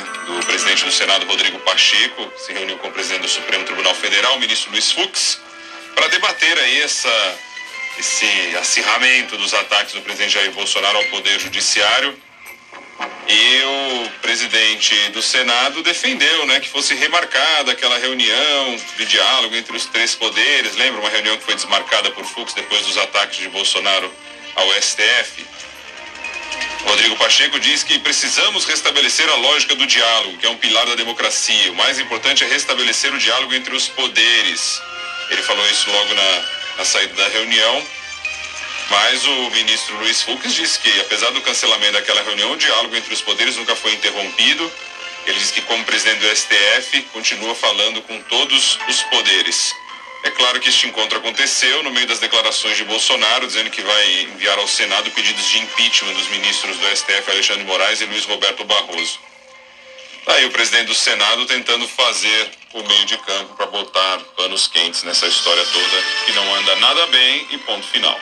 do presidente do Senado, Rodrigo Pacheco, se reuniu com o presidente do Supremo Tribunal Federal, o ministro Luiz Fux, para debater aí essa, esse acirramento dos ataques do presidente Jair Bolsonaro ao Poder Judiciário. E o presidente do Senado defendeu né, que fosse remarcada aquela reunião de diálogo entre os três poderes. Lembra uma reunião que foi desmarcada por Fux depois dos ataques de Bolsonaro ao STF? Rodrigo Pacheco diz que precisamos restabelecer a lógica do diálogo, que é um pilar da democracia. O mais importante é restabelecer o diálogo entre os poderes. Ele falou isso logo na, na saída da reunião. Mas o ministro Luiz Fux disse que, apesar do cancelamento daquela reunião, o diálogo entre os poderes nunca foi interrompido. Ele disse que, como presidente do STF, continua falando com todos os poderes. É claro que este encontro aconteceu no meio das declarações de Bolsonaro, dizendo que vai enviar ao Senado pedidos de impeachment dos ministros do STF, Alexandre Moraes e Luiz Roberto Barroso. Aí o presidente do Senado tentando fazer o meio de campo para botar panos quentes nessa história toda que não anda nada bem e ponto final.